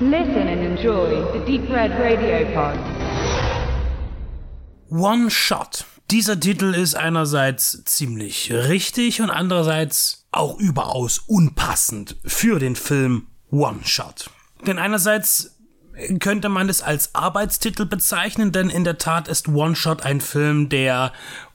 Listen and enjoy the Deep Red Radio Pod. One Shot. Dieser Titel ist einerseits ziemlich richtig und andererseits auch überaus unpassend für den Film One Shot. Denn einerseits könnte man es als Arbeitstitel bezeichnen, denn in der Tat ist One Shot ein Film, der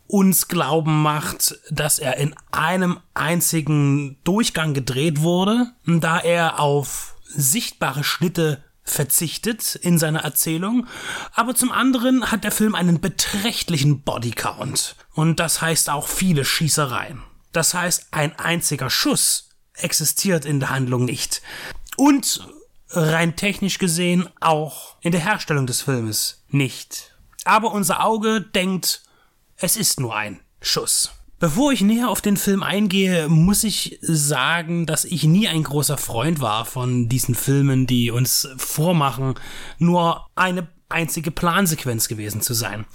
uns glauben macht, dass er in einem einzigen Durchgang gedreht wurde, da er auf sichtbare Schnitte verzichtet in seiner Erzählung, aber zum anderen hat der Film einen beträchtlichen Bodycount und das heißt auch viele Schießereien. Das heißt, ein einziger Schuss existiert in der Handlung nicht. Und rein technisch gesehen auch in der Herstellung des Filmes nicht. Aber unser Auge denkt, es ist nur ein Schuss. Bevor ich näher auf den Film eingehe, muss ich sagen, dass ich nie ein großer Freund war von diesen Filmen, die uns vormachen, nur eine einzige Plansequenz gewesen zu sein.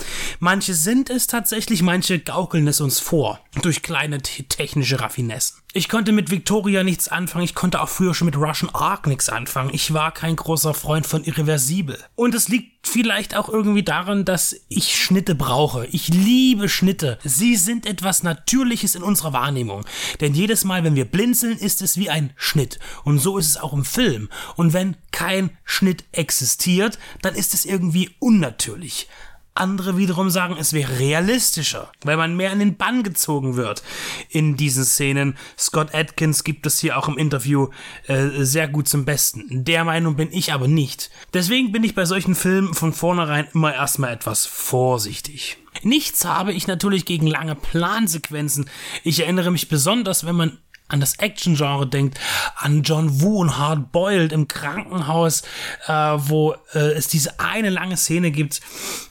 Manche sind es tatsächlich, manche gaukeln es uns vor, durch kleine technische Raffinessen. Ich konnte mit Victoria nichts anfangen, ich konnte auch früher schon mit Russian Ark nichts anfangen. Ich war kein großer Freund von Irreversibel. Und es liegt vielleicht auch irgendwie daran, dass ich Schnitte brauche. Ich liebe Schnitte. Sie sind etwas Natürliches in unserer Wahrnehmung. Denn jedes Mal, wenn wir blinzeln, ist es wie ein Schnitt. Und so ist es auch im Film. Und wenn kein Schnitt existiert, dann ist es irgendwie unnatürlich. Andere wiederum sagen, es wäre realistischer, weil man mehr in den Bann gezogen wird in diesen Szenen. Scott Atkins gibt es hier auch im Interview äh, sehr gut zum Besten. Der Meinung bin ich aber nicht. Deswegen bin ich bei solchen Filmen von vornherein immer erstmal etwas vorsichtig. Nichts habe ich natürlich gegen lange Plansequenzen. Ich erinnere mich besonders, wenn man an das Action-Genre denkt, an John Woo und Hard Boiled im Krankenhaus, äh, wo äh, es diese eine lange Szene gibt,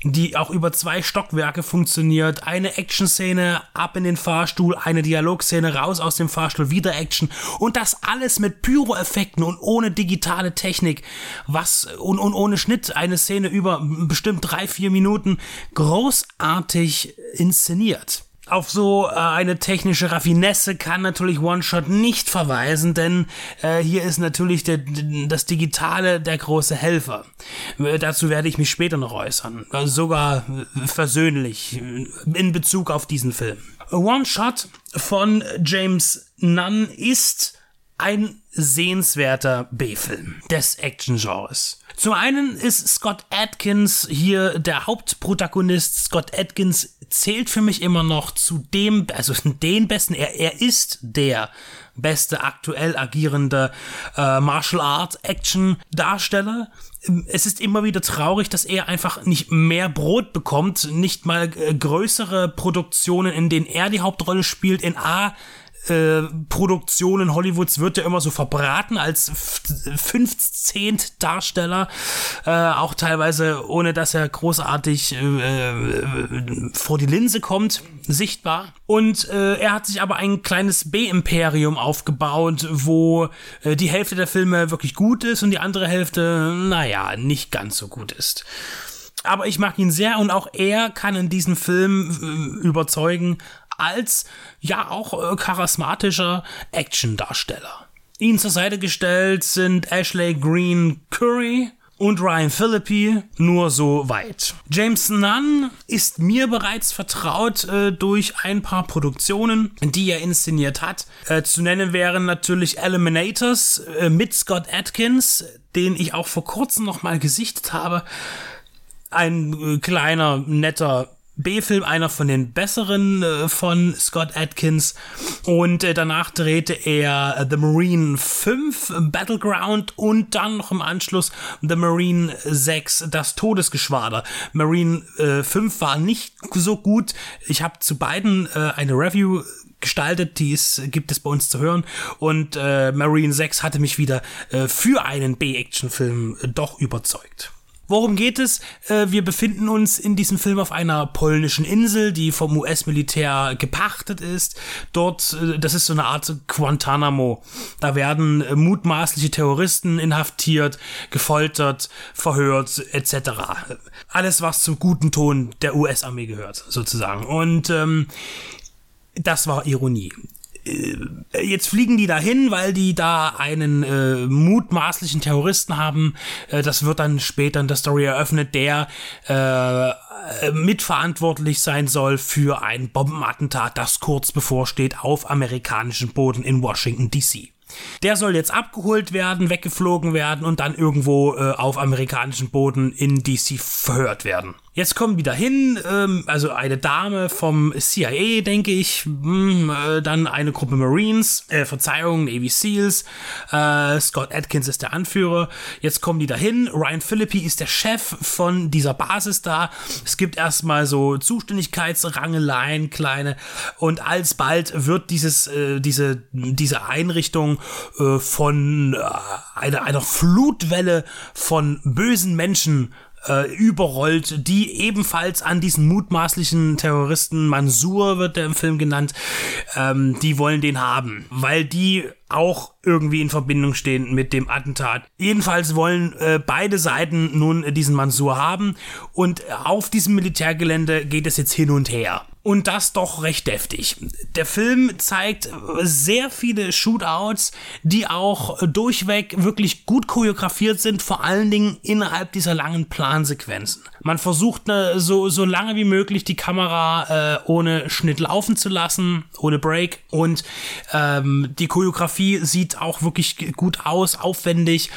die auch über zwei Stockwerke funktioniert. Eine Action-Szene ab in den Fahrstuhl, eine Dialogszene raus aus dem Fahrstuhl, wieder Action und das alles mit Pyro-Effekten und ohne digitale Technik, was und, und ohne Schnitt eine Szene über bestimmt drei, vier Minuten großartig inszeniert. Auf so äh, eine technische Raffinesse kann natürlich One-Shot nicht verweisen, denn äh, hier ist natürlich der, das Digitale der große Helfer. Äh, dazu werde ich mich später noch äußern, äh, sogar äh, versöhnlich äh, in Bezug auf diesen Film. One-Shot von James Nunn ist ein sehenswerter B-Film des Action-Genres. Zum einen ist Scott Atkins hier der Hauptprotagonist. Scott Atkins zählt für mich immer noch zu dem, also den besten, er, er ist der beste aktuell agierende äh, Martial Art Action Darsteller. Es ist immer wieder traurig, dass er einfach nicht mehr Brot bekommt, nicht mal äh, größere Produktionen, in denen er die Hauptrolle spielt, in A äh, Produktionen Hollywoods wird er immer so verbraten als 15 Darsteller, äh, auch teilweise ohne dass er großartig äh, äh, vor die Linse kommt, sichtbar. Und äh, er hat sich aber ein kleines B-Imperium aufgebaut, wo äh, die Hälfte der Filme wirklich gut ist und die andere Hälfte, naja, nicht ganz so gut ist aber ich mag ihn sehr und auch er kann in diesem Film äh, überzeugen als ja auch äh, charismatischer Actiondarsteller. Ihnen zur Seite gestellt sind Ashley Green Curry und Ryan Philippi nur so weit. James Nunn ist mir bereits vertraut äh, durch ein paar Produktionen, die er inszeniert hat. Äh, zu nennen wären natürlich Eliminators äh, mit Scott Atkins, den ich auch vor kurzem noch mal gesichtet habe. Ein äh, kleiner, netter B-Film, einer von den besseren äh, von Scott Atkins. Und äh, danach drehte er The Marine 5 Battleground und dann noch im Anschluss The Marine 6 Das Todesgeschwader. Marine 5 äh, war nicht so gut. Ich habe zu beiden äh, eine Review gestaltet, die ist, gibt es bei uns zu hören. Und äh, Marine 6 hatte mich wieder für einen B-Action-Film doch überzeugt. Worum geht es? Äh, wir befinden uns in diesem Film auf einer polnischen Insel, die vom US-Militär gepachtet ist. Dort, äh, das ist so eine Art Guantanamo. Da werden äh, mutmaßliche Terroristen inhaftiert, gefoltert, verhört, etc. Alles, was zum guten Ton der US-Armee gehört, sozusagen. Und ähm, das war Ironie. Jetzt fliegen die dahin, weil die da einen äh, mutmaßlichen Terroristen haben. Äh, das wird dann später in der Story eröffnet, der äh, mitverantwortlich sein soll für ein Bombenattentat, das kurz bevorsteht auf amerikanischem Boden in Washington DC. Der soll jetzt abgeholt werden, weggeflogen werden und dann irgendwo äh, auf amerikanischem Boden in DC verhört werden. Jetzt kommen wieder hin, ähm, also eine Dame vom CIA, denke ich, mh, hm, äh, dann eine Gruppe Marines, äh, Verzeihung, Navy Seals, äh, Scott Atkins ist der Anführer. Jetzt kommen die dahin. Ryan Philippi ist der Chef von dieser Basis da. Es gibt erstmal so Zuständigkeitsrangeleien, kleine, und alsbald wird dieses, äh, diese, diese Einrichtung äh, von äh, einer, einer Flutwelle von bösen Menschen äh, überrollt, die ebenfalls an diesen mutmaßlichen Terroristen, Mansur wird der im Film genannt, ähm, die wollen den haben, weil die auch irgendwie in Verbindung stehen mit dem Attentat. Jedenfalls wollen äh, beide Seiten nun diesen Mansur haben und auf diesem Militärgelände geht es jetzt hin und her. Und das doch recht deftig. Der Film zeigt sehr viele Shootouts, die auch durchweg wirklich gut choreografiert sind, vor allen Dingen innerhalb dieser langen Plansequenzen. Man versucht ne, so, so lange wie möglich die Kamera äh, ohne Schnitt laufen zu lassen, ohne Break. Und ähm, die Choreografie sieht auch wirklich gut aus, aufwendig.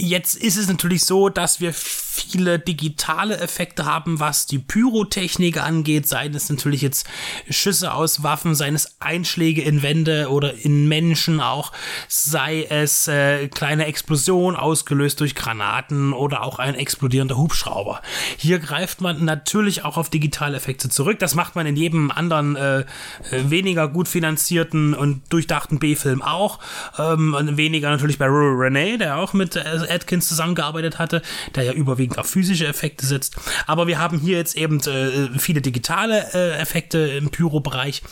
Jetzt ist es natürlich so, dass wir viele digitale Effekte haben, was die Pyrotechnik angeht, seien es natürlich jetzt Schüsse aus Waffen, seien es Einschläge in Wände oder in Menschen auch, sei es äh, kleine Explosionen ausgelöst durch Granaten oder auch ein explodierender Hubschrauber. Hier greift man natürlich auch auf digitale Effekte zurück. Das macht man in jedem anderen äh, weniger gut finanzierten und durchdachten B-Film auch. Ähm, weniger natürlich bei Rural Renee, der auch mit äh, Atkins zusammengearbeitet hatte, der ja überwiegend auf physische Effekte setzt. Aber wir haben hier jetzt eben äh, viele digitale äh, Effekte im Pyro-Bereich.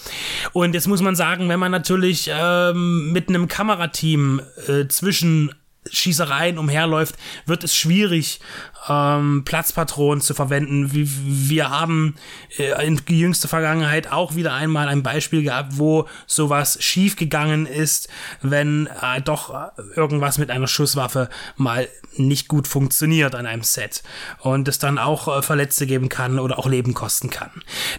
Und jetzt muss man sagen, wenn man natürlich ähm, mit einem Kamerateam äh, zwischen Schießereien umherläuft, wird es schwierig, ähm, Platzpatronen zu verwenden. Wir, haben äh, in jüngster Vergangenheit auch wieder einmal ein Beispiel gehabt, wo sowas schiefgegangen ist, wenn äh, doch irgendwas mit einer Schusswaffe mal nicht gut funktioniert an einem Set und es dann auch äh, Verletzte geben kann oder auch Leben kosten kann.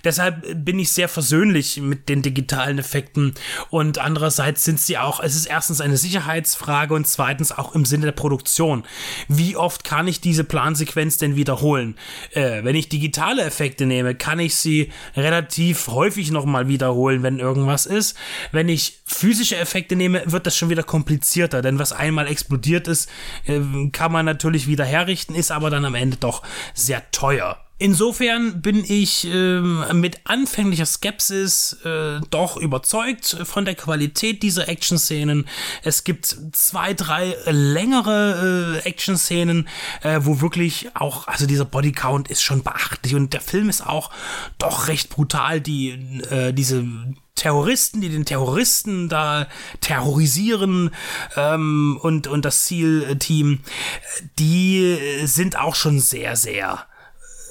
Deshalb bin ich sehr versöhnlich mit den digitalen Effekten und andererseits sind sie auch, es ist erstens eine Sicherheitsfrage und zweitens auch im Sinne der Produktion. Wie oft kann ich diese Plansequenz denn wiederholen? Äh, wenn ich digitale Effekte nehme, kann ich sie relativ häufig nochmal wiederholen, wenn irgendwas ist. Wenn ich physische Effekte nehme, wird das schon wieder komplizierter, denn was einmal explodiert ist, äh, kann man natürlich wieder herrichten, ist aber dann am Ende doch sehr teuer. Insofern bin ich äh, mit anfänglicher Skepsis äh, doch überzeugt von der Qualität dieser Action-Szenen. Es gibt zwei, drei längere äh, Action-Szenen, äh, wo wirklich auch, also dieser Bodycount ist schon beachtlich und der Film ist auch doch recht brutal, die, äh, diese Terroristen, die den Terroristen da terrorisieren ähm, und, und das Zielteam, die sind auch schon sehr, sehr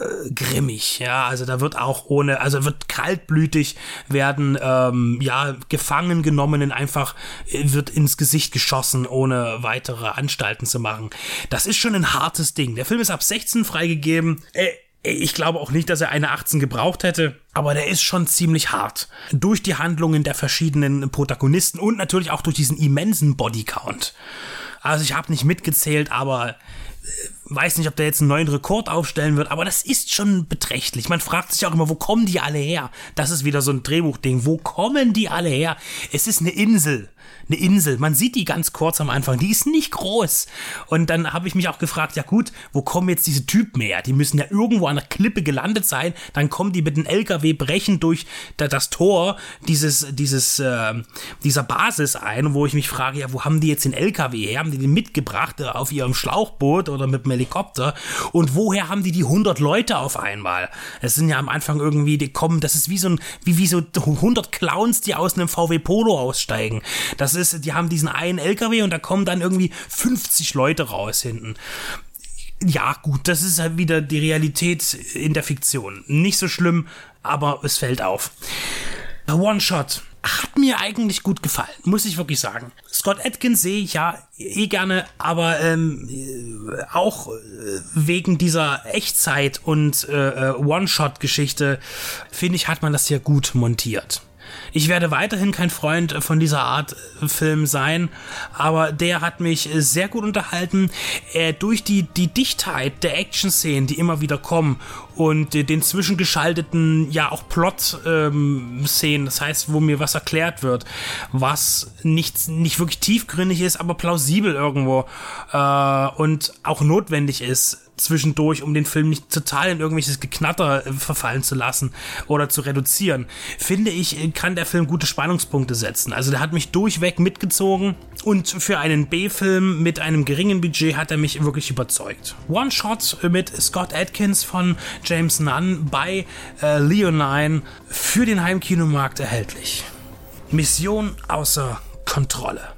äh, grimmig, ja, also da wird auch ohne, also wird kaltblütig werden, ähm, ja, gefangen genommenen einfach äh, wird ins Gesicht geschossen, ohne weitere Anstalten zu machen. Das ist schon ein hartes Ding. Der Film ist ab 16 freigegeben. Äh, ich glaube auch nicht, dass er eine 18 gebraucht hätte, aber der ist schon ziemlich hart. Durch die Handlungen der verschiedenen Protagonisten und natürlich auch durch diesen immensen Bodycount. Also ich habe nicht mitgezählt, aber weiß nicht, ob der jetzt einen neuen Rekord aufstellen wird, aber das ist schon beträchtlich. Man fragt sich auch immer, wo kommen die alle her? Das ist wieder so ein Drehbuchding. Wo kommen die alle her? Es ist eine Insel eine Insel. Man sieht die ganz kurz am Anfang. Die ist nicht groß. Und dann habe ich mich auch gefragt, ja gut, wo kommen jetzt diese Typen her? Die müssen ja irgendwo an der Klippe gelandet sein. Dann kommen die mit dem LKW brechen durch das Tor dieses, dieses, äh, dieser Basis ein, wo ich mich frage, ja, wo haben die jetzt den LKW her? Haben die den mitgebracht äh, auf ihrem Schlauchboot oder mit dem Helikopter? Und woher haben die die 100 Leute auf einmal? Es sind ja am Anfang irgendwie, die kommen, das ist wie so ein, wie, wie so 100 Clowns, die aus einem VW Polo aussteigen. Das ist, die haben diesen einen LKW und da kommen dann irgendwie 50 Leute raus hinten. Ja, gut, das ist halt wieder die Realität in der Fiktion. Nicht so schlimm, aber es fällt auf. One Shot hat mir eigentlich gut gefallen, muss ich wirklich sagen. Scott Atkins sehe ich ja eh gerne, aber ähm, auch äh, wegen dieser Echtzeit und äh, äh, One-Shot-Geschichte, finde ich, hat man das hier gut montiert. Ich werde weiterhin kein Freund von dieser Art äh, Film sein, aber der hat mich äh, sehr gut unterhalten. Äh, durch die, die Dichtheit der Action-Szenen, die immer wieder kommen und äh, den zwischengeschalteten, ja auch Plot-Szenen, ähm, das heißt, wo mir was erklärt wird, was nicht, nicht wirklich tiefgründig ist, aber plausibel irgendwo äh, und auch notwendig ist zwischendurch, um den Film nicht total in irgendwelches Geknatter äh, verfallen zu lassen oder zu reduzieren, finde ich, äh, kann der Film gute Spannungspunkte setzen. Also der hat mich durchweg mitgezogen und für einen B-Film mit einem geringen Budget hat er mich wirklich überzeugt. One Shot mit Scott Atkins von James Nunn bei äh, Leonine für den Heimkinomarkt erhältlich. Mission außer Kontrolle.